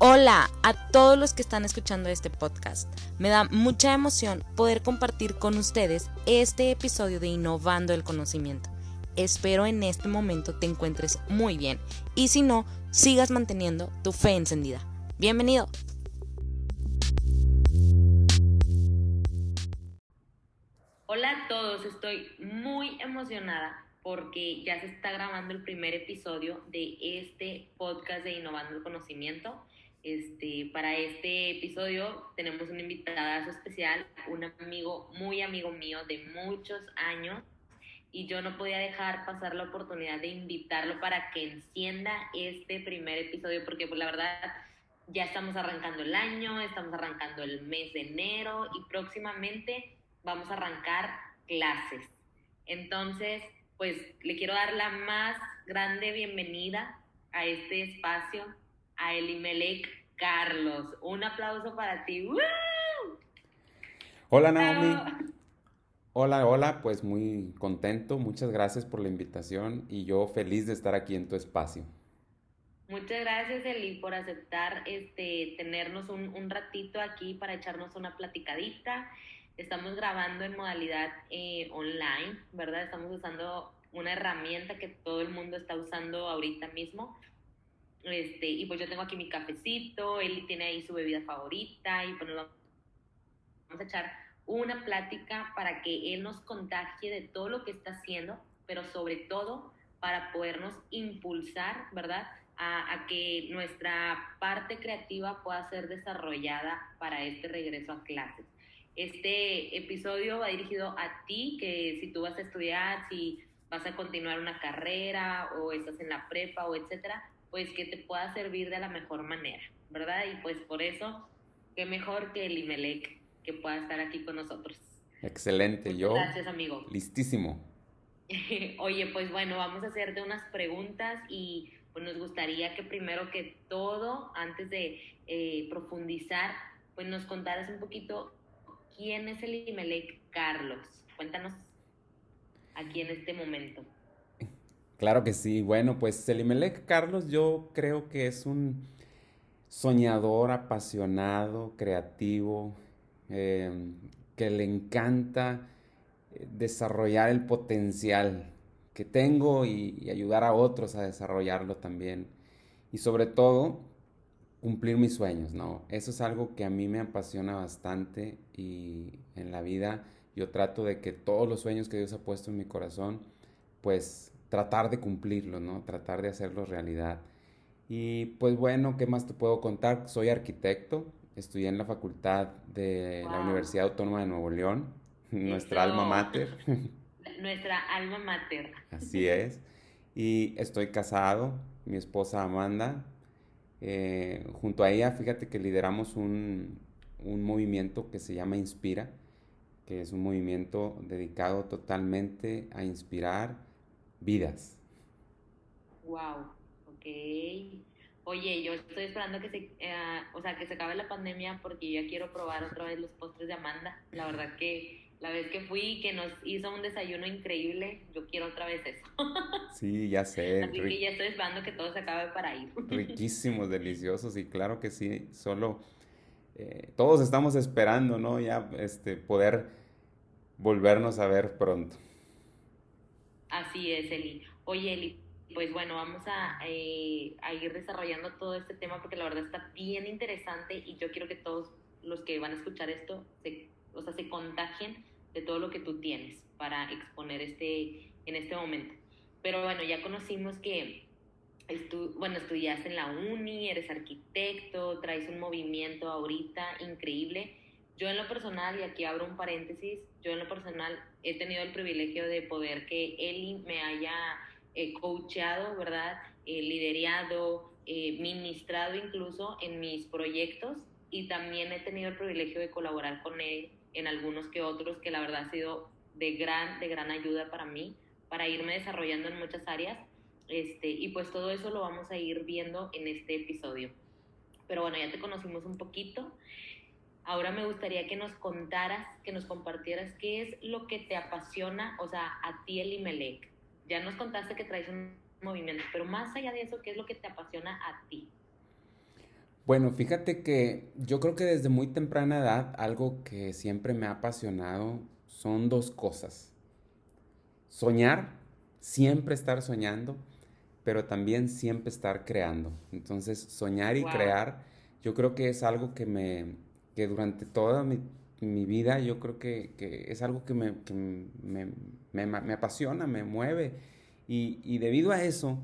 Hola a todos los que están escuchando este podcast. Me da mucha emoción poder compartir con ustedes este episodio de Innovando el Conocimiento. Espero en este momento te encuentres muy bien y si no, sigas manteniendo tu fe encendida. Bienvenido. Hola a todos, estoy muy emocionada porque ya se está grabando el primer episodio de este podcast de Innovando el Conocimiento. Este, para este episodio tenemos una invitada especial, un amigo, muy amigo mío de muchos años, y yo no podía dejar pasar la oportunidad de invitarlo para que encienda este primer episodio, porque pues la verdad ya estamos arrancando el año, estamos arrancando el mes de enero y próximamente vamos a arrancar clases. Entonces, pues le quiero dar la más grande bienvenida a este espacio a Elimelech Carlos. Un aplauso para ti. Hola Naomi. Hola, hola, pues muy contento. Muchas gracias por la invitación y yo feliz de estar aquí en tu espacio. Muchas gracias, Eli, por aceptar este, tenernos un, un ratito aquí para echarnos una platicadita. Estamos grabando en modalidad eh, online, ¿verdad? Estamos usando una herramienta que todo el mundo está usando ahorita mismo este, y pues yo tengo aquí mi cafecito, él tiene ahí su bebida favorita y pues vamos a echar una plática para que él nos contagie de todo lo que está haciendo, pero sobre todo para podernos impulsar, ¿verdad? A, a, que nuestra parte creativa pueda ser desarrollada para este regreso a clases. Este episodio va dirigido a ti, que si tú vas a estudiar, si vas a continuar una carrera o estás en la prepa o etcétera, pues que te pueda servir de la mejor manera, ¿verdad? Y pues por eso, qué mejor que el Imelec que pueda estar aquí con nosotros. Excelente, yo. Gracias, amigo. Listísimo. Oye, pues bueno, vamos a hacerte unas preguntas y pues nos gustaría que primero que todo, antes de eh, profundizar, pues nos contaras un poquito quién es el Imelec Carlos. Cuéntanos aquí en este momento. Claro que sí. Bueno, pues Selimelec Carlos yo creo que es un soñador, apasionado, creativo, em, que le encanta eh, desarrollar el potencial que tengo y, y, ayudar a otros a desarrollarlo también. Y sobre todo, cumplir mis sueños, ¿no? Eso es algo que a mí me apasiona bastante y en la vida yo trato de que todos los sueños que Dios ha puesto en mi corazón, pues tratar de cumplirlo, ¿no? Tratar de hacerlo realidad. Y pues bueno, ¿qué más te puedo contar? Soy arquitecto, estudié en la facultad de la Universidad Autónoma de Nuevo León, nuestra alma mater. Nuestra alma mater. Así es. Y estoy casado, mi esposa Amanda. Eh, junto a ella, fíjate que lideramos un, un movimiento que se llama Inspira, que es un movimiento dedicado totalmente a inspirar vidas. Wow, ok. Oye, yo estoy esperando que se, eh, o sea, que se acabe la pandemia porque yo ya quiero probar otra vez los postres de Amanda. La verdad que la vez que fui, que nos hizo un desayuno increíble, yo quiero otra vez eso. Sí, ya sé. Así que ya estoy esperando que todo se acabe para ir. Riquísimos, deliciosos y claro que sí, solo eh, todos estamos esperando, ¿no? Ya este, poder volvernos a ver pronto. Así es, Eli. Oye, Eli, pues bueno, vamos a, eh, a, ir desarrollando todo este tema porque la verdad está bien interesante y yo quiero que todos los que van a escuchar esto se, o sea, se contagien de todo lo que tú tienes para exponer este, en este momento. Pero bueno, ya conocimos que estu bueno, estudiaste en la uni, eres arquitecto, traes un movimiento ahorita increíble. Yo en lo personal, y aquí abro un paréntesis, yo en lo personal he tenido el privilegio de poder que Eli me haya eh, coachado, ¿verdad? Eh, liderado, eh, ministrado incluso en mis proyectos y también he tenido el privilegio de colaborar con él en algunos que otros que la verdad ha sido de gran, de gran ayuda para mí, para irme desarrollando en muchas áreas. Este, y pues todo eso lo vamos a ir viendo en este episodio. Pero bueno, ya te conocimos un poquito. Ahora me gustaría que nos contaras, que nos compartieras qué es lo que te apasiona, o sea, a ti el Imelec. Ya nos contaste que traes un movimiento, pero más allá de eso, ¿qué es lo que te apasiona a ti? Bueno, fíjate que yo creo que desde muy temprana edad algo que siempre me ha apasionado son dos cosas. Soñar, siempre estar soñando, pero también siempre estar creando. Entonces, soñar y crear, yo creo que es algo que me, que durante toda mi, vida, yo creo que, es algo que, me, me, apasiona, me mueve. Y, y debido a eso,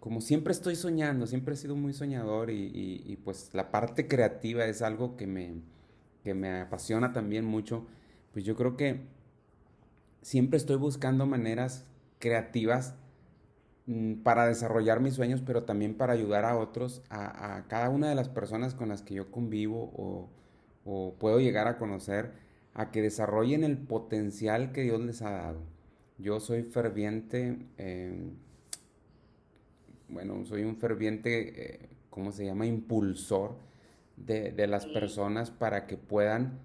como siempre estoy soñando, siempre he sido muy soñador y, pues la parte creativa es algo que me, me apasiona también mucho, pues yo creo que siempre estoy buscando maneras creativas mm, para desarrollar mis sueños, pero también para ayudar a otros, a, cada una de las personas con las que yo convivo o, puedo llegar a conocer, a que desarrollen el potencial que Dios les ha dado. Yo soy ferviente. Eh, bueno, soy un ferviente, eh, ¿cómo se llama?, impulsor de, las personas para que puedan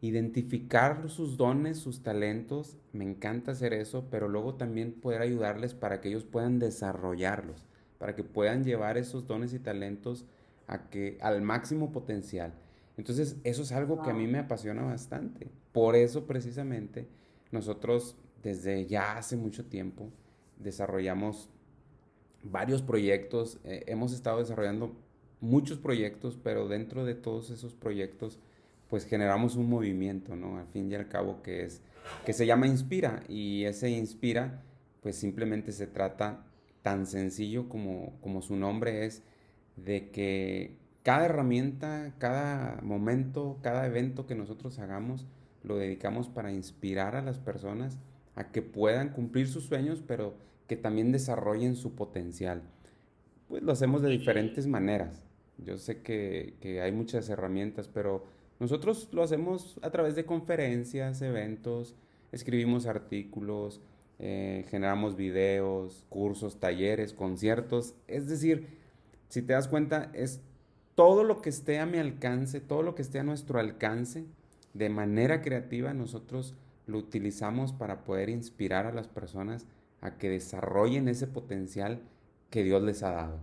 identificar sus dones, sus talentos. Me encanta hacer eso, pero luego también poder ayudarles para que ellos puedan desarrollarlos, para que puedan llevar esos dones y talentos a que, al máximo potencial. Entonces, eso es algo que a mí me apasiona bastante. Por eso, precisamente, nosotros desde ya hace mucho tiempo desarrollamos varios proyectos, eh, hemos estado desarrollando muchos proyectos, pero dentro de todos esos proyectos, pues generamos un movimiento, ¿no? Al fin y al cabo que es, que se llama Inspira, y ese Inspira, pues simplemente se trata tan sencillo como, como su nombre es, de que cada herramienta, cada momento, cada evento que nosotros hagamos, lo dedicamos para inspirar a las personas a que puedan cumplir sus sueños, pero que también desarrollen su potencial. Pues lo hacemos de diferentes maneras. Yo sé que, hay muchas herramientas, pero nosotros lo hacemos a través de conferencias, eventos, escribimos artículos, eh, generamos videos, cursos, talleres, conciertos. Es decir, si te das cuenta, es todo lo que esté a mi alcance, todo lo que esté a nuestro alcance, de manera creativa, nosotros lo utilizamos para poder inspirar a las personas a que desarrollen ese potencial que Dios les ha dado.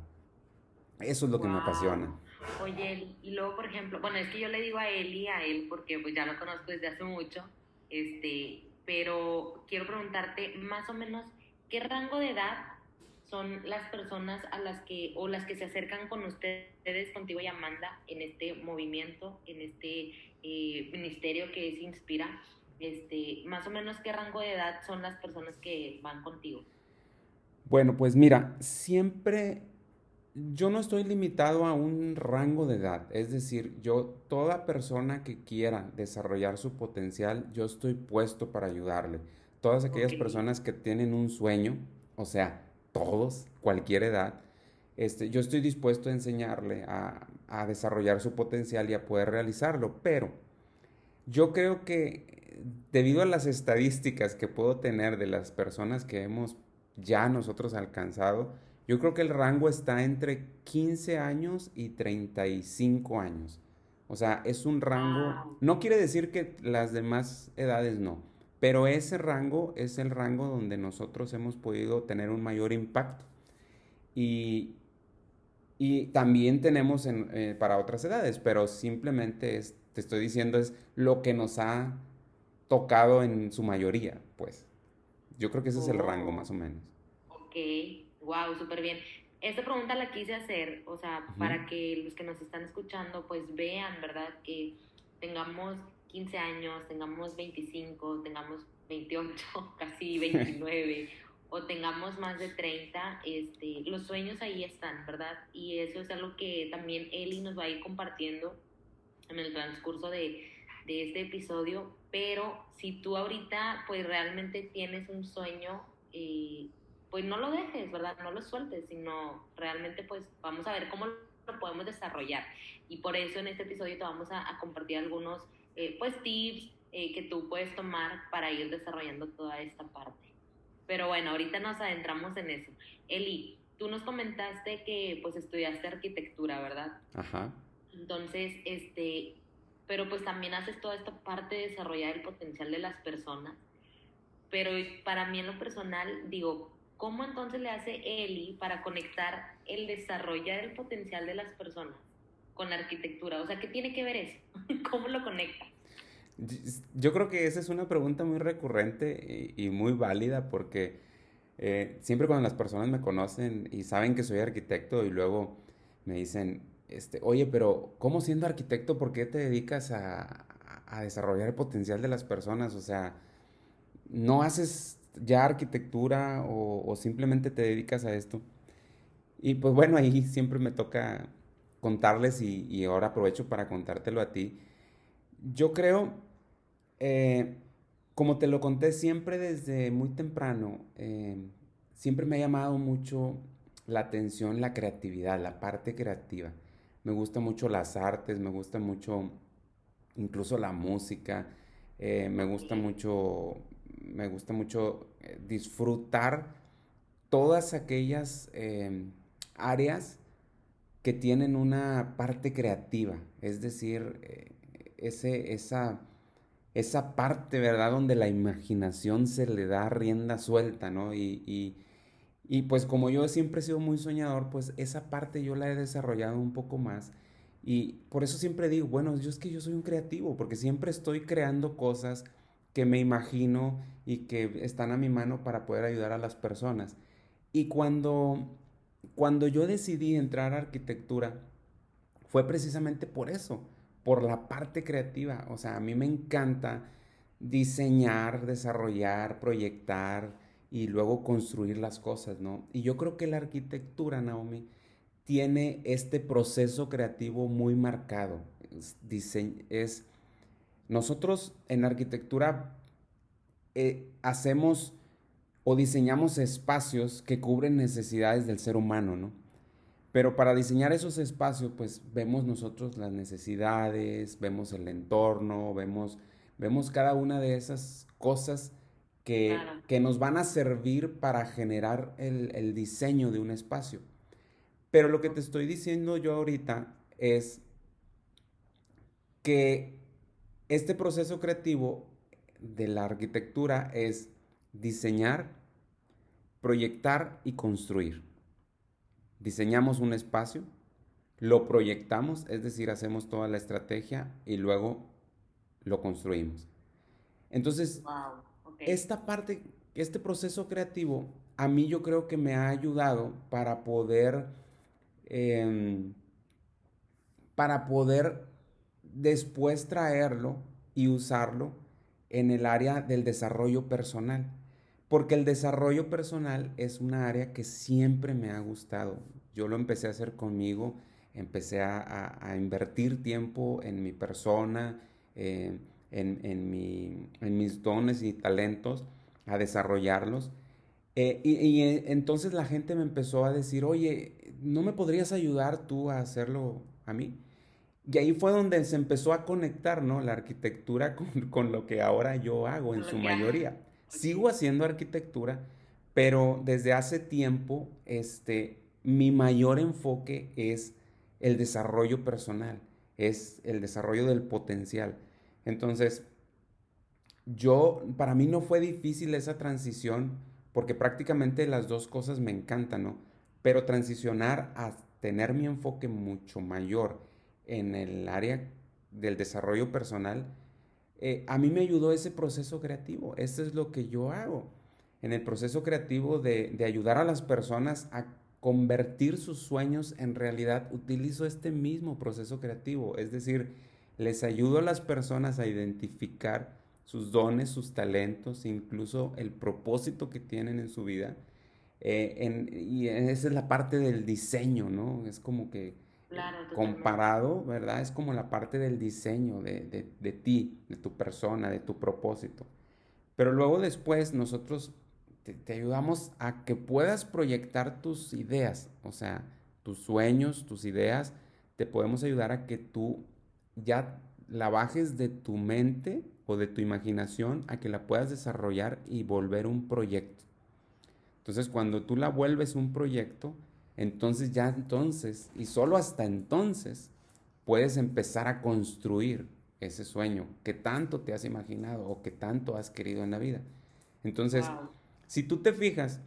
Eso es lo que me apasiona. Oye, y luego, por ejemplo, bueno, es que yo le digo a él y a él porque pues ya lo conozco desde hace mucho, este, pero quiero preguntarte más o menos qué rango de edad son las personas a las que o las que se acercan con ustedes, contigo y Amanda, en este movimiento, en este eh, ministerio que es Inspira este, más o menos qué rango de edad son las personas que van contigo. Bueno, pues mira, siempre yo no estoy limitado a un rango de edad, es decir, yo toda persona que quiera desarrollar su potencial, yo estoy puesto para ayudarle. Todas aquellas personas que tienen un sueño, o sea, todos, cualquier edad, este, yo estoy dispuesto a enseñarle a, a desarrollar su potencial y a poder realizarlo, pero yo creo que debido a las estadísticas que puedo tener de las personas que hemos ya nosotros alcanzado, yo creo que el rango está entre 15 años y 35 años. O sea, es un rango, no quiere decir que las demás edades no, pero ese rango es el rango donde nosotros hemos podido tener un mayor impacto. Y, y también tenemos eh, para otras edades, pero simplemente te estoy diciendo es lo que nos ha tocado en su mayoría, pues. Yo creo que ese es el rango más o menos. Ok, wow, súper bien. Esta pregunta la quise hacer, o sea, para que los que nos están escuchando pues vean, ¿verdad? Que tengamos 15 años, tengamos 25, tengamos 28, casi 29, o tengamos más de 30, este, los sueños ahí están, ¿verdad? Y eso es algo que también Eli nos va a ir compartiendo en el transcurso de, de este episodio, pero si tú ahorita pues realmente tienes un sueño, eh, pues no lo dejes, ¿verdad? No lo sueltes, sino realmente pues vamos a ver cómo lo podemos desarrollar. Y por eso en este episodio te vamos a, compartir algunos eh, pues tips eh, que tú puedes tomar para ir desarrollando toda esta parte. Pero bueno, ahorita nos adentramos en eso. Eli, tú nos comentaste que pues estudiaste arquitectura, ¿verdad? Ajá. Entonces, este, pero pues también haces toda esta parte de desarrollar el potencial de las personas. Pero para mí en lo personal, digo, ¿cómo entonces le hace Eli para conectar el desarrollar el potencial de las personas con arquitectura? O sea, ¿qué tiene que ver eso? ¿Cómo lo conecta? Yo creo que esa es una pregunta muy recurrente y, muy válida porque eh, siempre cuando las personas me conocen y saben que soy arquitecto y luego me dicen, este, oye, pero ¿cómo siendo arquitecto, por qué te dedicas a, a desarrollar el potencial de las personas? O sea, ¿no haces ya arquitectura o, simplemente te dedicas a esto? Y pues bueno, ahí siempre me toca contarles y, ahora aprovecho para contártelo a ti. Yo creo, eh, como te lo conté siempre desde muy temprano, eh, siempre me ha llamado mucho la atención la creatividad, la parte creativa. Me gusta mucho las artes, me gusta mucho incluso la música, eh, me gusta mucho me gusta mucho disfrutar todas aquellas áreas que tienen una parte creativa, es decir, eh, ese, esa, esa parte, ¿verdad?, donde la imaginación se le da rienda suelta, ¿no? Y, y, pues como yo siempre he sido muy soñador, pues esa parte yo la he desarrollado un poco más. Y por eso siempre digo, bueno, yo es que yo soy un creativo, porque siempre estoy creando cosas que me imagino y que están a mi mano para poder ayudar a las personas. Y cuando, cuando yo decidí entrar a arquitectura, fue precisamente por eso, por la parte creativa. O sea, a mí me encanta diseñar, desarrollar, proyectar y luego construir las cosas, ¿no? Y yo creo que la arquitectura, Naomi, tiene este proceso creativo muy marcado. Es, es nosotros en arquitectura eh, hacemos o diseñamos espacios que cubren necesidades del ser humano, ¿no? Pero para diseñar esos espacios, pues vemos nosotros las necesidades, vemos el entorno, vemos, vemos cada una de esas cosas que, que nos van a servir para generar el, el diseño de un espacio. Pero lo que te estoy diciendo yo ahorita es que este proceso creativo de la arquitectura es diseñar, proyectar y construir. Diseñamos un espacio, lo proyectamos, es decir, hacemos toda la estrategia y luego lo construimos. Entonces, esta parte, este proceso creativo, a mí yo creo que me ha ayudado para poder, em, para poder después traerlo y usarlo en el área del desarrollo personal. Porque el desarrollo personal es una área que siempre me ha gustado. Yo lo empecé a hacer conmigo, empecé a, invertir tiempo en mi persona, eh, en, en, mis dones y talentos, a desarrollarlos. Eh, y, y, eh, entonces la gente me empezó a decir, oye, ¿no me podrías ayudar tú a hacerlo a mí? Y ahí fue donde se empezó a conectar, ¿no? La arquitectura con, lo que ahora yo hago en su mayoría. Sigo haciendo arquitectura, pero desde hace tiempo, este, mi mayor enfoque es el desarrollo personal, es el desarrollo del potencial. Entonces, yo, para mí no fue difícil esa transición, porque prácticamente las dos cosas me encantan, ¿no? Pero transicionar a tener mi enfoque mucho mayor en el área del desarrollo personal, eh, a mí me ayudó ese proceso creativo. Eso es lo que yo hago. En el proceso creativo de, ayudar a las personas a convertir sus sueños en realidad, utilizo este mismo proceso creativo. Es decir, les ayudo a las personas a identificar sus dones, sus talentos, incluso el propósito que tienen en su vida. Eh, y esa es la parte del diseño, ¿no? Es como que comparado, ¿verdad? Es como la parte del diseño de, ti, de tu persona, de tu propósito. Pero luego después nosotros te, ayudamos a que puedas proyectar tus ideas, o sea, tus sueños, tus ideas, te podemos ayudar a que tú ya la bajes de tu mente o de tu imaginación a que la puedas desarrollar y volver un proyecto. Entonces, cuando tú la vuelves un proyecto, entonces ya entonces, y solo hasta entonces, puedes empezar a construir ese sueño que tanto te has imaginado o que tanto has querido en la vida. Entonces, si tú te fijas,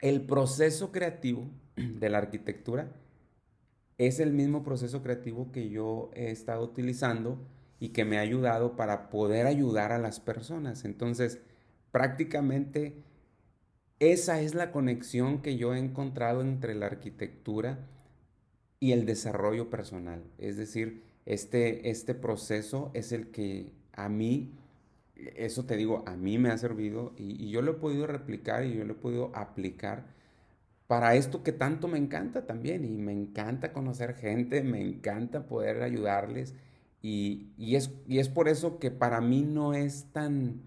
el proceso creativo de la arquitectura es el mismo proceso creativo que yo he estado utilizando y que me ha ayudado para poder ayudar a las personas. Entonces, prácticamente esa es la conexión que yo he encontrado entre la arquitectura y el desarrollo personal. Es decir, este, este proceso es el que a mí, eso te digo, a mí me ha servido y, y yo lo he podido replicar y yo lo he podido aplicar para esto que tanto me encanta también y me encanta conocer gente, me encanta poder ayudarles y, es, y es por eso que para mí no es tan,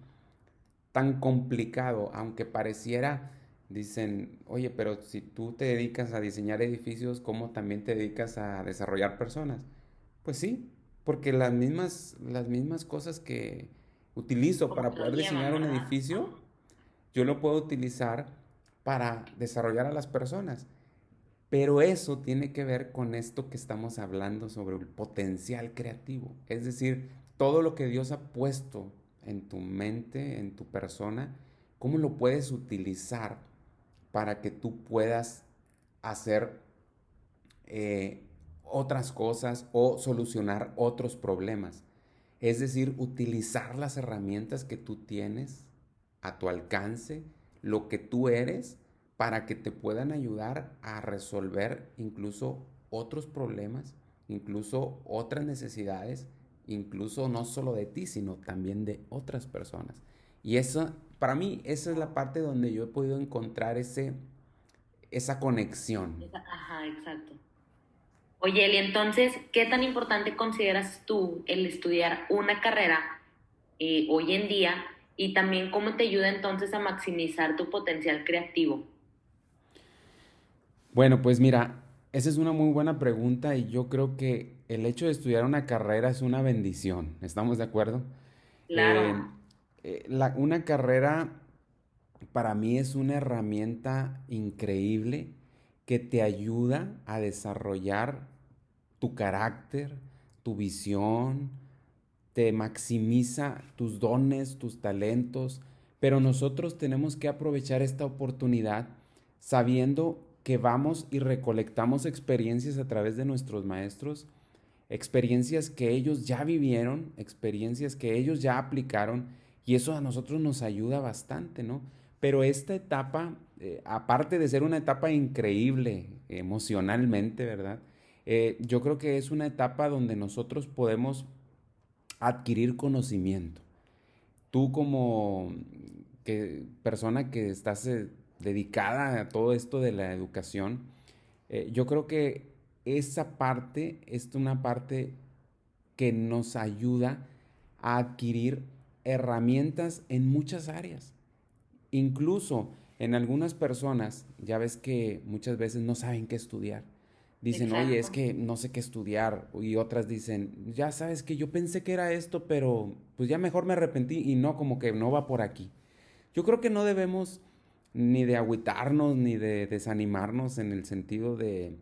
tan complicado, aunque pareciera, dicen, oye, pero si tú te dedicas a diseñar edificios, ¿cómo también te dedicas a desarrollar personas? Pues sí, porque las mismas, las mismas cosas que utilizo para poder diseñar un edificio, yo lo puedo utilizar para desarrollar a las personas. Pero eso tiene que ver con esto que estamos hablando sobre el potencial creativo. Es decir, todo lo que Dios ha puesto en tu mente, en tu persona, cómo lo puedes utilizar para que tú puedas hacer eh, otras cosas o solucionar otros problemas. Es decir, utilizar las herramientas que tú tienes a tu alcance lo que tú eres para que te puedan ayudar a resolver incluso otros problemas, incluso otras necesidades, incluso no solo de ti, sino también de otras personas. Y eso, para mí, esa es la parte donde yo he podido encontrar ese, esa conexión. Ajá, exacto. Oye, Eli, entonces, ¿qué tan importante consideras tú el estudiar una carrera eh, hoy en día y también cómo te ayuda entonces a maximizar tu potencial creativo. Bueno, pues mira, esa es una muy buena pregunta y yo creo que el hecho de estudiar una carrera es una bendición, ¿estamos de acuerdo? Claro. Eh, eh, una carrera para mí es una herramienta increíble que te ayuda a desarrollar tu carácter, tu visión, te maximiza tus dones, tus talentos, pero nosotros tenemos que aprovechar esta oportunidad sabiendo que vamos y recolectamos experiencias a través de nuestros maestros, experiencias que ellos ya vivieron, experiencias que ellos ya aplicaron, y eso a nosotros nos ayuda bastante, ¿no? Pero esta etapa, eh, aparte de ser una etapa increíble emocionalmente, ¿verdad? Eh, yo creo que es una etapa donde nosotros podemos adquirir conocimiento. Tú como que, persona que estás eh, dedicada a todo esto de la educación, yo creo que esa parte es una parte que nos ayuda a adquirir herramientas en muchas áreas. Incluso en algunas personas, ya ves que muchas veces no saben qué estudiar dicen, oye, es que no sé qué estudiar. Y otras dicen, ya sabes que yo pensé que era esto, pero pues ya mejor me arrepentí y no, como que no va por aquí. Yo creo que no debemos ni de agüitarnos ni de desanimarnos en el sentido de,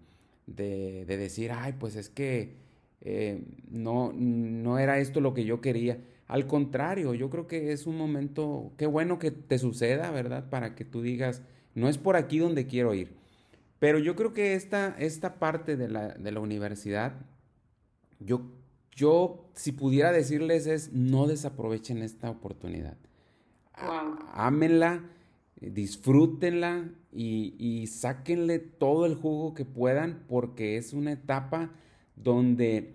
de, decir, ay, pues es que eh, no, no era esto lo que yo quería. Al contrario, yo creo que es un momento, qué bueno que te suceda, ¿verdad? Para que tú digas, no es por aquí donde quiero ir pero yo creo que esta, esta parte de la, de la universidad, yo, yo, si pudiera decirles es, no desaprovechen esta oportunidad. Ámenla, disfrútenla y, y sáquenle todo el jugo que puedan porque es una etapa donde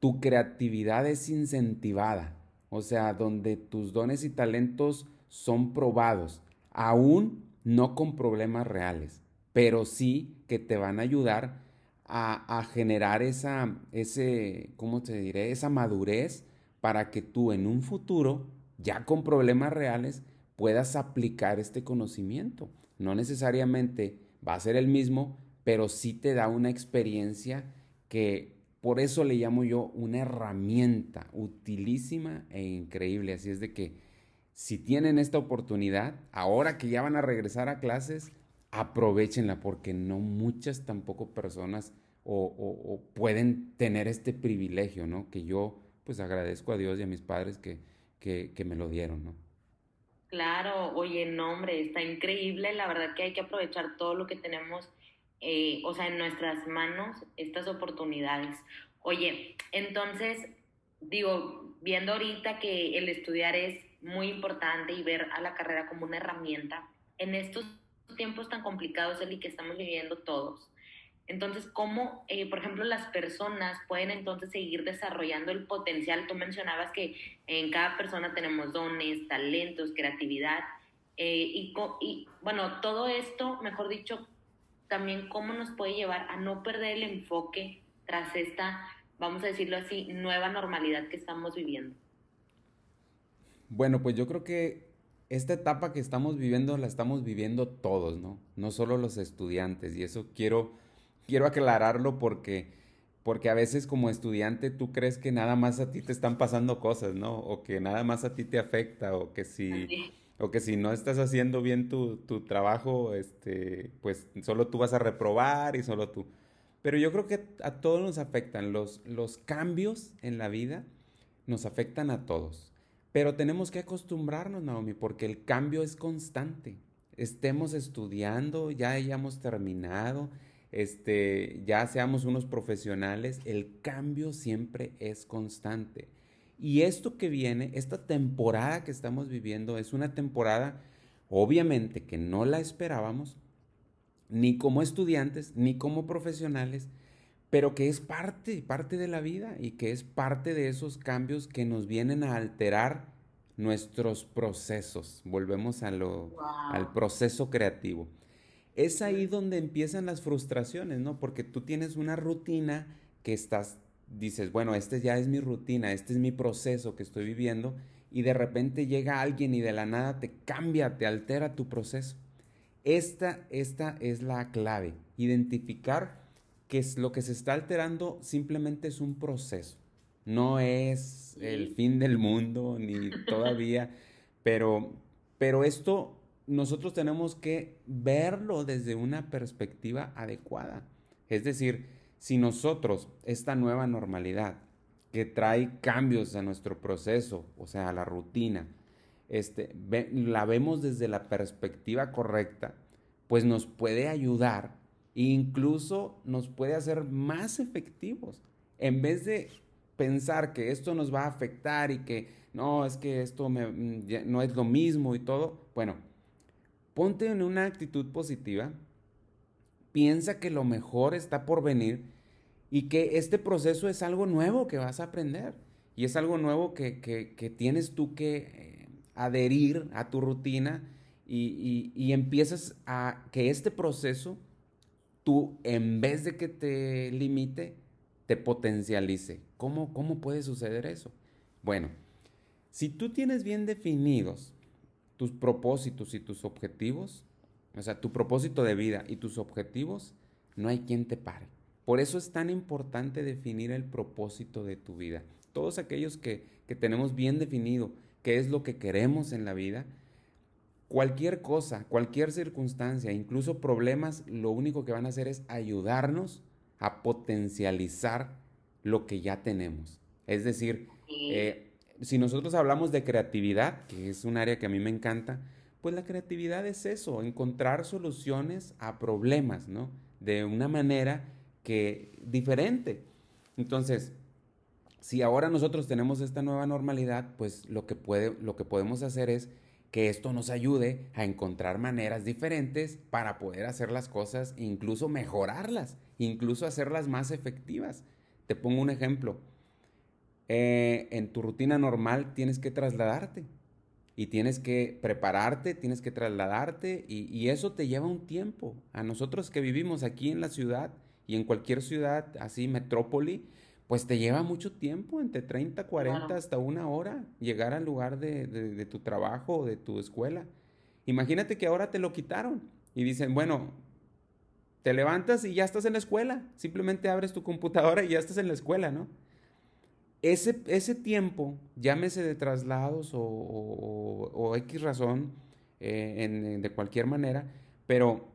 tu creatividad es incentivada, o sea, donde tus dones y talentos son probados, aún no con problemas reales pero sí que te van a ayudar a, generar esa, ese, ¿cómo te diré? Esa madurez para que tú en un futuro, ya con problemas reales, puedas aplicar este conocimiento. No necesariamente va a ser el mismo, pero sí te da una experiencia que por eso le llamo yo una herramienta utilísima e increíble. Así es de que si tienen esta oportunidad, ahora que ya van a regresar a clases, aprovechenla porque no muchas tampoco personas o, pueden tener este privilegio, ¿no? Que yo pues agradezco a Dios y a mis padres que, que, me lo dieron, ¿no? Claro, oye, no, hombre, está increíble, la verdad que hay que aprovechar todo lo que tenemos eh, o sea, en nuestras manos estas oportunidades. Oye, entonces, digo, viendo ahorita que el estudiar es muy importante y ver a la carrera como una herramienta, en estos tiempos tan complicados, Eli, que estamos viviendo todos, entonces, ¿cómo, eh, por ejemplo, las personas pueden entonces seguir desarrollando el potencial? Tú mencionabas que en cada persona tenemos dones, talentos, creatividad. Eh, y, y, bueno, todo esto, mejor dicho, también cómo nos puede llevar a no perder el enfoque tras esta, vamos a decirlo así, nueva normalidad que estamos viviendo. Bueno, pues yo creo que esta etapa que estamos viviendo la estamos viviendo todos, ¿no? No solo los estudiantes. Y eso quiero quiero aclararlo porque, porque a veces como estudiante tú crees que nada más a ti te están pasando cosas, ¿no? O que nada más a ti te afecta, o que si, o que si no estás haciendo bien tu, tu trabajo, este, pues solo tú vas a reprobar y solo tú. Pero yo creo que a todos nos afectan. Los, los cambios en la vida nos afectan a todos. Pero tenemos que acostumbrarnos, Naomi, porque el cambio es constante. Estemos estudiando, ya hayamos terminado, este, ya seamos unos profesionales, el cambio siempre es constante. Y esto que viene, esta temporada que estamos viviendo, es una temporada, obviamente, que no la esperábamos, ni como estudiantes, ni como profesionales, pero que es parte, parte de la vida y que es parte de esos cambios que nos vienen a alterar nuestros procesos. Volvemos a lo, al proceso creativo es ahí donde empiezan las frustraciones, ¿no? Porque tú tienes una rutina que estás, dices, bueno, este ya es mi rutina, este es mi proceso que estoy viviendo, y de repente llega alguien y de la nada te cambia, te altera tu proceso. Esta, esta es la clave, identificar que es lo que se está alterando simplemente es un proceso, no es el fin del mundo ni todavía, pero, pero esto nosotros tenemos que verlo desde una perspectiva adecuada. Es decir, si nosotros esta nueva normalidad que trae cambios a nuestro proceso, o sea, a la rutina, este, la vemos desde la perspectiva correcta, pues nos puede ayudar e incluso nos puede hacer más efectivos. En vez de pensar que esto nos va a afectar y que no, es que esto mm, no es lo mismo y todo, bueno, Ponte en una actitud positiva, piensa que lo mejor está por venir y que este proceso es algo nuevo que vas a aprender y es algo nuevo que, tienes tú que eh, adherir a tu rutina y, y, empiezas a que este proceso tú en vez de que te limite, te potencialice. ¿Cómo, cómo puede suceder eso? Bueno, si tú tienes bien definidos tus propósitos y tus objetivos, o sea, tu propósito de vida y tus objetivos, no hay quien te pare. Por eso es tan importante definir el propósito de tu vida. Todos aquellos que, que tenemos bien definido qué es lo que queremos en la vida, cualquier cosa, cualquier circunstancia, incluso problemas, lo único que van a hacer es ayudarnos a potencializar lo que ya tenemos. Es decir, eh, si nosotros hablamos de creatividad, que es un área que a mí me encanta, pues la creatividad es eso, encontrar soluciones a problemas, ¿no? De una manera que diferente. Entonces, si ahora nosotros tenemos esta nueva normalidad, pues lo que, puede, lo que podemos hacer es que esto nos ayude a encontrar maneras diferentes para poder hacer las cosas, incluso mejorarlas, incluso hacerlas más efectivas. Te pongo un ejemplo. Eh, en tu rutina normal tienes que trasladarte y tienes que prepararte, tienes que trasladarte y, eso te lleva un tiempo. A nosotros que vivimos aquí en la ciudad y en cualquier ciudad así, metrópoli, pues te lleva mucho tiempo, entre 30, 40 hasta una hora, llegar al lugar de, de tu trabajo o de tu escuela. Imagínate que ahora te lo quitaron y dicen, bueno, te levantas y ya estás en la escuela, simplemente abres tu computadora y ya estás en la escuela, ¿no? Ese, ese tiempo, llámese de traslados o, X razón, eh, de cualquier manera, pero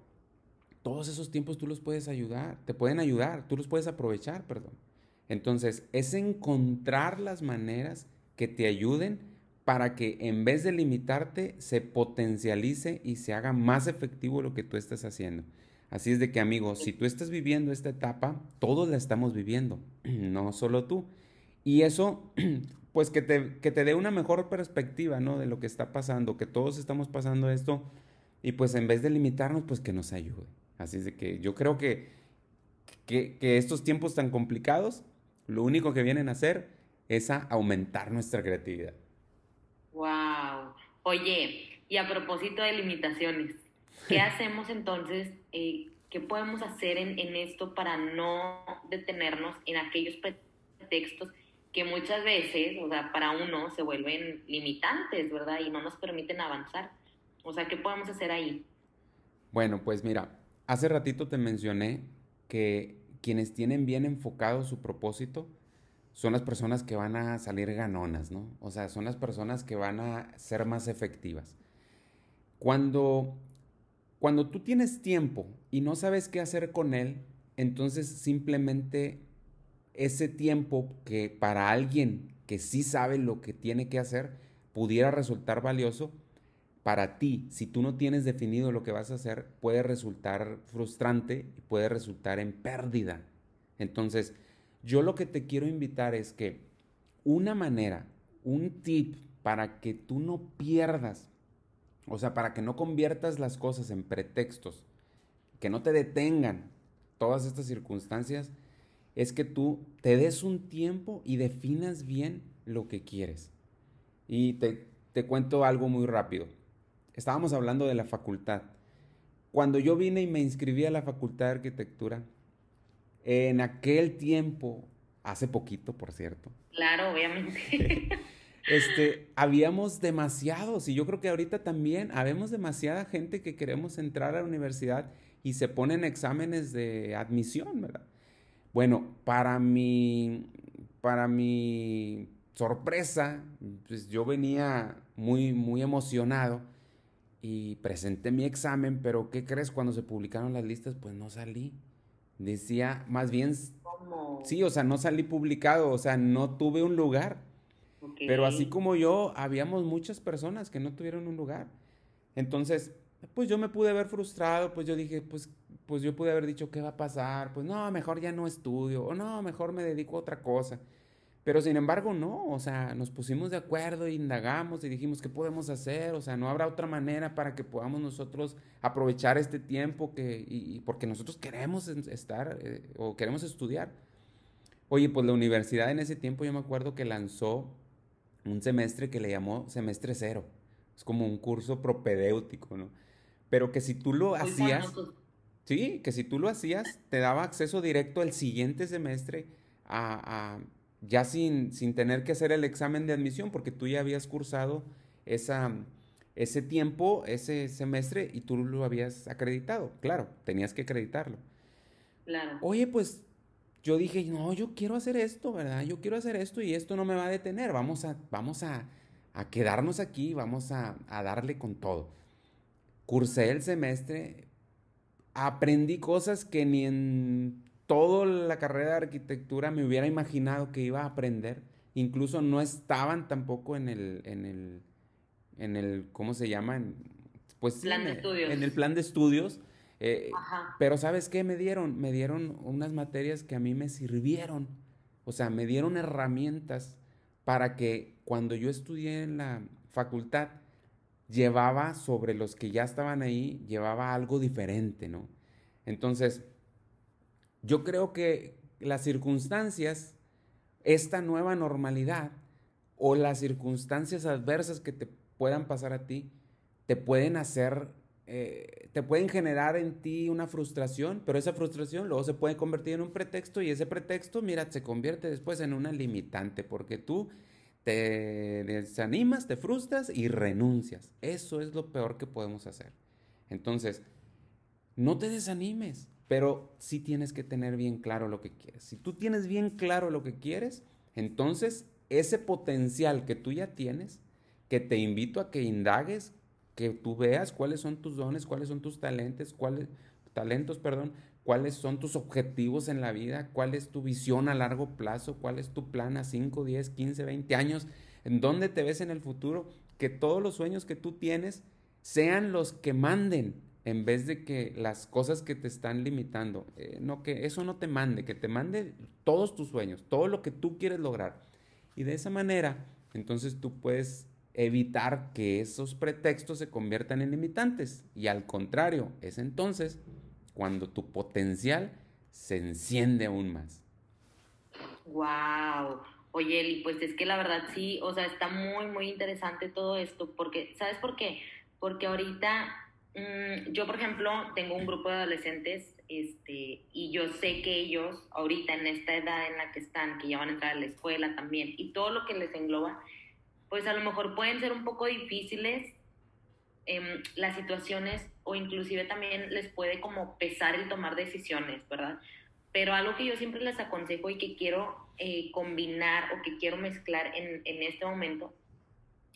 todos esos tiempos tú los puedes ayudar, te pueden ayudar, tú los puedes aprovechar, perdón. Entonces, es encontrar las maneras que te ayuden para que en vez de limitarte, se potencialice y se haga más efectivo lo que tú estás haciendo. Así es de que, amigos, si tú estás viviendo esta etapa, todos la estamos viviendo, no solo tú. Y eso, pues que te, que te dé una mejor perspectiva, ¿no? De lo que está pasando, que todos estamos pasando esto, y pues en vez de limitarnos, pues que nos ayude. Así es de que yo creo que, que, que estos tiempos tan complicados, lo único que vienen a hacer es a aumentar nuestra creatividad. Wow. Oye, y a propósito de limitaciones, ¿Qué hacemos entonces? Eh, ¿Qué podemos hacer en, en, esto para no detenernos en aquellos pretextos que muchas veces, o sea, para uno se vuelven limitantes, ¿verdad? Y no nos permiten avanzar. O sea, ¿qué podemos hacer ahí? Bueno, pues mira, hace ratito te mencioné que quienes tienen bien enfocado su propósito son las personas que van a salir ganonas, ¿no? O sea, son las personas que van a ser más efectivas. Cuando cuando tú tienes tiempo y no sabes qué hacer con él, entonces simplemente ese tiempo que para alguien que sí sabe lo que tiene que hacer pudiera resultar valioso, para ti, si tú no tienes definido lo que vas a hacer, puede resultar frustrante y puede resultar en pérdida. Entonces, yo lo que te quiero invitar es que una manera, un tip para que tú no pierdas o sea, para que no conviertas las cosas en pretextos, que no te detengan todas estas circunstancias, es que tú te des un tiempo y definas bien lo que quieres. Y te, te cuento algo muy rápido. Estábamos hablando de la facultad. Cuando yo vine y me inscribí a la facultad de arquitectura, en aquel tiempo, hace poquito, por cierto. Claro, obviamente. este, habíamos demasiados, y yo creo que ahorita también habemos demasiada gente que queremos entrar a la universidad y se ponen exámenes de admisión, ¿verdad? Bueno, para mi, para mi sorpresa, pues yo venía muy, muy emocionado y presenté mi examen, pero ¿qué crees? Cuando se publicaron las listas, pues no salí. Decía, más bien, sí, o sea, no salí publicado, o sea, no tuve un lugar. Pero así como yo, habíamos muchas personas que no tuvieron un lugar. Entonces, pues yo me pude ver frustrado, pues yo dije, pues, pues yo pude haber dicho, ¿qué va a pasar? Pues no, mejor ya no estudio, o no, mejor me dedico a otra cosa. Pero sin embargo, no, o sea, nos pusimos de acuerdo, indagamos y dijimos, ¿qué podemos hacer? O sea, no habrá otra manera para que podamos nosotros aprovechar este tiempo que, y, porque nosotros queremos estar eh, o queremos estudiar. Oye, pues la universidad en ese tiempo yo me acuerdo que lanzó un semestre que le llamó semestre cero. Es como un curso propedéutico, ¿no? Pero que si tú lo hacías, sí, que si tú lo hacías, te daba acceso directo al siguiente semestre a, ya sin, sin tener que hacer el examen de admisión, porque tú ya habías cursado esa, ese tiempo, ese semestre, y tú lo habías acreditado. Claro, tenías que acreditarlo. Claro. Oye, pues yo dije, no, yo quiero hacer esto, ¿verdad? Yo quiero hacer esto y esto no me va a detener. Vamos a, vamos a, a quedarnos aquí, vamos a, a, darle con todo. Cursé el semestre, aprendí cosas que ni en toda la carrera de arquitectura me hubiera imaginado que iba a aprender. Incluso no estaban tampoco en el, en el, en el ¿cómo se llama? pues, plan de estudios. En el plan de estudios eh, pero ¿sabes qué me dieron? Me dieron unas materias que a mí me sirvieron. O sea, me dieron herramientas para que cuando yo estudié en la facultad, llevaba sobre los que ya estaban ahí, llevaba algo diferente, ¿no? Entonces, yo creo que las circunstancias, esta nueva normalidad o las circunstancias adversas que te puedan pasar a ti, te pueden hacer eh, te pueden generar en ti una frustración, pero esa frustración luego se puede convertir en un pretexto y ese pretexto, mira, se convierte después en una limitante porque tú te desanimas, te frustras y renuncias. Eso es lo peor que podemos hacer. Entonces, no te desanimes, pero sí tienes que tener bien claro lo que quieres. Si tú tienes bien claro lo que quieres, entonces ese potencial que tú ya tienes, que te invito a que indagues, que tú veas cuáles son tus dones, cuáles son tus talentos, cuáles talentos, perdón, cuáles son tus objetivos en la vida, cuál es tu visión a largo plazo, cuál es tu plan a 5, 10, 15, 20 años, en dónde te ves en el futuro, que todos los sueños que tú tienes sean los que manden, en vez de que las cosas que te están limitando, eh, no que eso no te mande, que te mande todos tus sueños, todo lo que tú quieres lograr. Y de esa manera, entonces tú puedes evitar que esos pretextos se conviertan en limitantes. Y al contrario, es entonces cuando tu potencial se enciende aún más. Wow. Oye, Eli, pues es que la verdad sí, o sea, está muy, muy interesante todo esto, porque, ¿sabes por qué? Porque ahorita Mm, yo, por ejemplo, tengo un grupo de adolescentes este, y yo sé que ellos, ahorita en esta edad en la que están, que ya van a entrar a la escuela también, y todo lo que les engloba, pues a lo mejor pueden ser un poco difíciles em, las situaciones o inclusive también les puede como pesar el tomar decisiones, ¿verdad? Pero algo que yo siempre les aconsejo y que quiero eh, combinar o que quiero mezclar en, en este momento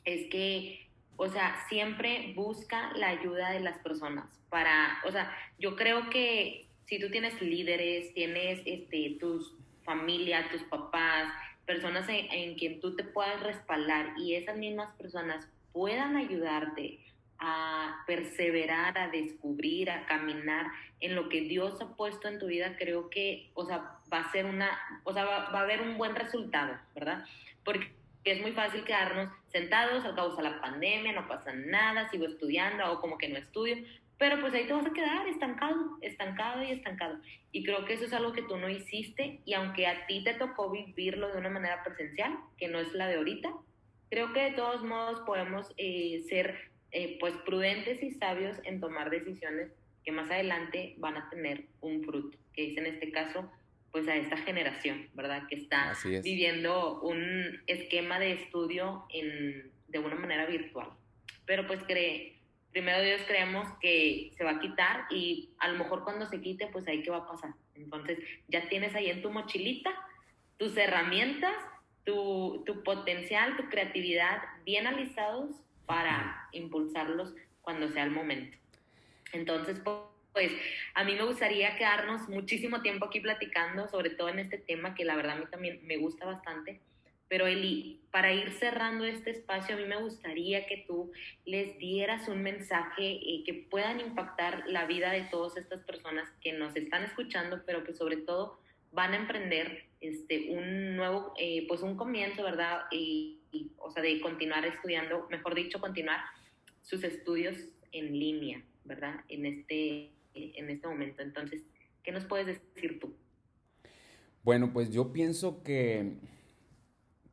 es que o sea, siempre busca la ayuda de las personas para, o sea, yo creo que si tú tienes líderes, tienes este, tus familia, tus papás, personas en, en quien tú te puedas respaldar y esas mismas personas puedan ayudarte a perseverar, a descubrir, a caminar en lo que Dios ha puesto en tu vida, creo que, o sea, va a ser una, o sea, va, a haber un buen resultado, ¿verdad? Porque es muy fácil quedarnos sentados, al de la pandemia, no pasa nada, sigo estudiando o como que no estudio, pero pues ahí te vas a quedar estancado, estancado y estancado. Y creo que eso es algo que tú no hiciste y aunque a ti te tocó vivirlo de una manera presencial, que no es la de ahorita, creo que de todos modos podemos eh, ser eh, pues prudentes y sabios en tomar decisiones que más adelante van a tener un fruto, que es en este caso pues a esta generación, ¿verdad? Que está viviendo un esquema de estudio en, de una manera virtual. Pero pues cree, primero Dios creemos que se va a quitar y a lo mejor cuando se quite, pues ahí qué va a pasar. Entonces ya tienes ahí en tu mochilita tus herramientas, tu, tu potencial, tu creatividad bien alisados para impulsarlos cuando sea el momento. Entonces, pues, a mí me gustaría quedarnos muchísimo tiempo aquí platicando, sobre todo en este tema que la verdad a mí también me gusta bastante. Pero Eli, para ir cerrando este espacio, a mí me gustaría que tú les dieras un mensaje eh, que puedan impactar la vida de todas estas personas que nos están escuchando, pero que sobre todo van a emprender este, un nuevo, eh, pues un comienzo, ¿verdad? O sea, de continuar estudiando, mejor dicho, continuar sus estudios en línea, ¿verdad? En este, en este momento. Entonces, ¿qué nos puedes decir tú? Bueno, pues yo pienso que,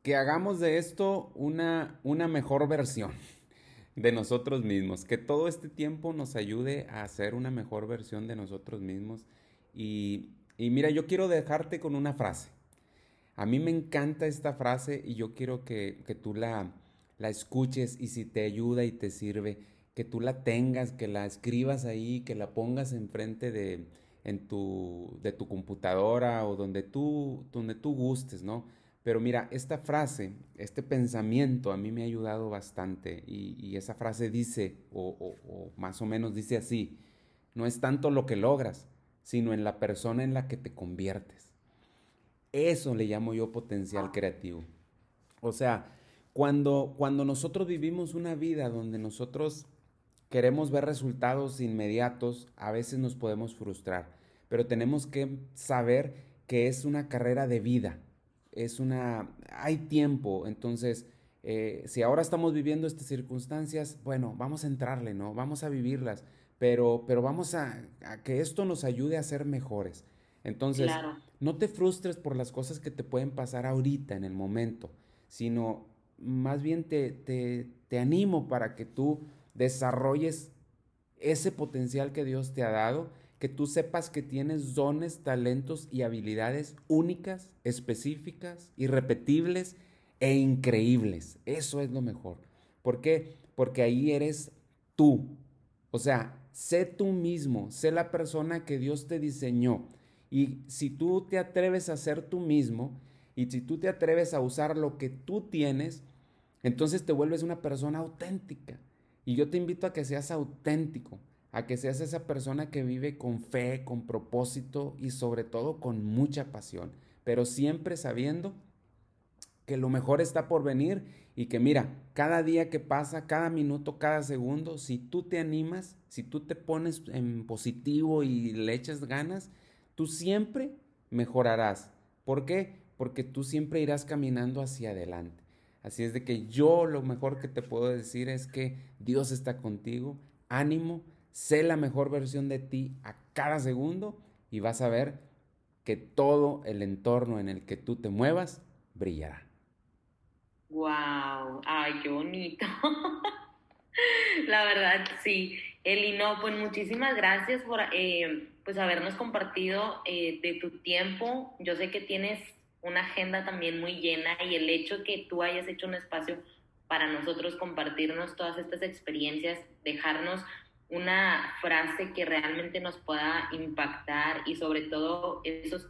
que hagamos de esto una, una mejor versión de nosotros mismos, que todo este tiempo nos ayude a hacer una mejor versión de nosotros mismos. Y, y mira, yo quiero dejarte con una frase. A mí me encanta esta frase y yo quiero que, que tú la, la escuches y si te ayuda y te sirve, que tú la tengas, que la escribas ahí, que la pongas enfrente de, en tu, de tu computadora o donde tú, donde tú gustes, ¿no? Pero mira, esta frase, este pensamiento a mí me ha ayudado bastante y, esa frase dice, o, o, más o menos dice así, no es tanto lo que logras, sino en la persona en la que te conviertes. Eso le llamo yo potencial creativo. O sea, cuando, cuando nosotros vivimos una vida donde nosotros queremos ver resultados inmediatos, a veces nos podemos frustrar, pero tenemos que saber que es una carrera de vida, es una, hay tiempo, entonces, eh, si ahora estamos viviendo estas circunstancias, bueno, vamos a entrarle, ¿no? Vamos a vivirlas, pero, pero vamos a, que esto nos ayude a ser mejores. Entonces, no te frustres por las cosas que te pueden pasar ahorita, en el momento, sino más bien te, te, te animo para que tú desarrolles ese potencial que Dios te ha dado, que tú sepas que tienes dones, talentos y habilidades únicas, específicas, irrepetibles e increíbles. Eso es lo mejor. ¿Por qué? Porque ahí eres tú. O sea, sé tú mismo, sé la persona que Dios te diseñó. Y si tú te atreves a ser tú mismo y si tú te atreves a usar lo que tú tienes, entonces te vuelves una persona auténtica. Y yo te invito a que seas auténtico, a que seas esa persona que vive con fe, con propósito y sobre todo con mucha pasión, pero siempre sabiendo que lo mejor está por venir y que mira, cada día que pasa, cada minuto, cada segundo, si tú te animas, si tú te pones en positivo y le echas ganas, tú siempre mejorarás. ¿Por qué? Porque tú siempre irás caminando hacia adelante. Así es de que yo lo mejor que te puedo decir es que Dios está contigo, ánimo, sé la mejor versión de ti a cada segundo y vas a ver que todo el entorno en el que tú te muevas brillará. Wow, ay, qué bonito. La verdad, sí. Eli, no, pues muchísimas gracias por eh, pues habernos compartido eh, de tu tiempo. Yo sé que tienes una agenda también muy llena y el hecho que tú hayas hecho un espacio para nosotros compartirnos todas estas experiencias, dejarnos una frase que realmente nos pueda impactar y sobre todo esos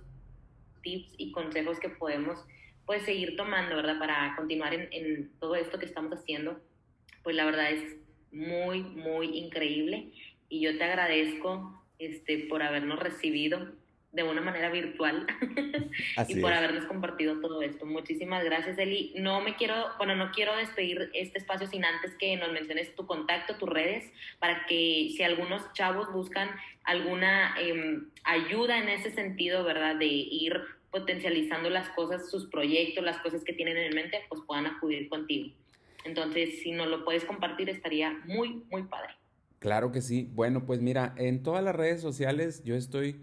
tips y consejos que podemos pues seguir tomando, ¿verdad? Para continuar en, en todo esto que estamos haciendo, pues la verdad es muy, muy increíble y yo te agradezco este, por habernos recibido de una manera virtual y por habernos compartido todo esto. Muchísimas gracias, Eli. No me quiero, bueno, no quiero despedir este espacio sin antes que nos menciones tu contacto, tus redes, para que si algunos chavos buscan alguna em, ayuda en ese sentido, ¿verdad? De ir potencializando las cosas, sus proyectos, las cosas que tienen en mente, pues puedan acudir contigo. Entonces, si nos lo puedes compartir, estaría muy, muy padre. Claro que sí. Bueno, pues mira, en todas las redes sociales yo estoy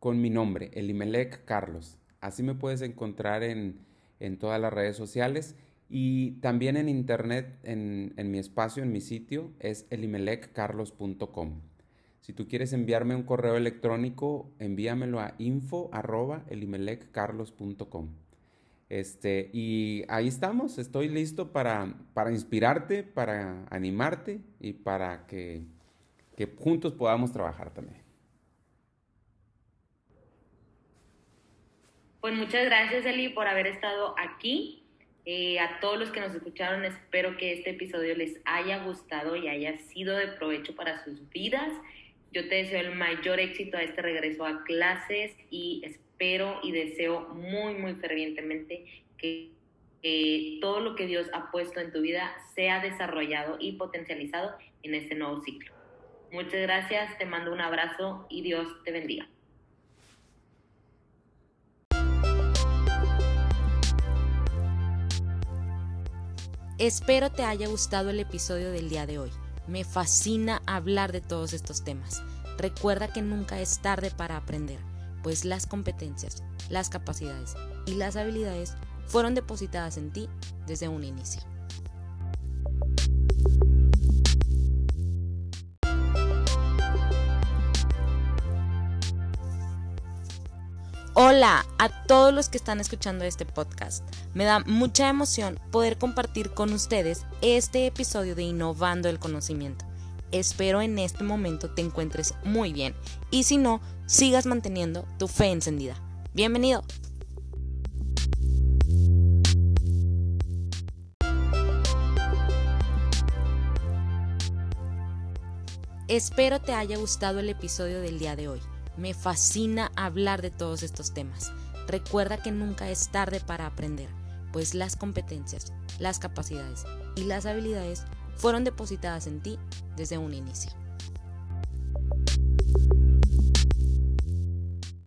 con mi nombre, Elimelec Carlos. Así me puedes encontrar en, en todas las redes sociales y también en internet, en, en mi espacio, en mi sitio, es elimeleccarlos.com. Si tú quieres enviarme un correo electrónico, envíamelo a info Este, y ahí estamos, estoy listo para, para inspirarte, para animarte y para que, que juntos podamos trabajar también. Pues muchas gracias, Eli, por haber estado aquí. Eh, a todos los que nos escucharon, espero que este episodio les haya gustado y haya sido de provecho para sus vidas. Yo te deseo el mayor éxito a este regreso a clases y espero y deseo muy, muy fervientemente que, todo lo que Dios ha puesto en tu vida sea desarrollado y potencializado en este nuevo ciclo. Muchas gracias, te mando un abrazo y Dios te bendiga. Espero te haya gustado el episodio del día de hoy. Me fascina hablar de todos estos temas. Recuerda que nunca es tarde para aprender, pues las competencias, las capacidades y las habilidades fueron depositadas en ti desde un inicio. Hola a todos los que están escuchando este podcast. Me da mucha emoción poder compartir con ustedes este episodio de Innovando el Conocimiento. Espero en este momento te encuentres muy bien y si no, sigas manteniendo tu fe encendida. Bienvenido. Espero te haya gustado el episodio del día de hoy. Me fascina hablar de todos estos temas. Recuerda que nunca es tarde para aprender, pues las competencias, las capacidades y las habilidades fueron depositadas en ti desde un inicio.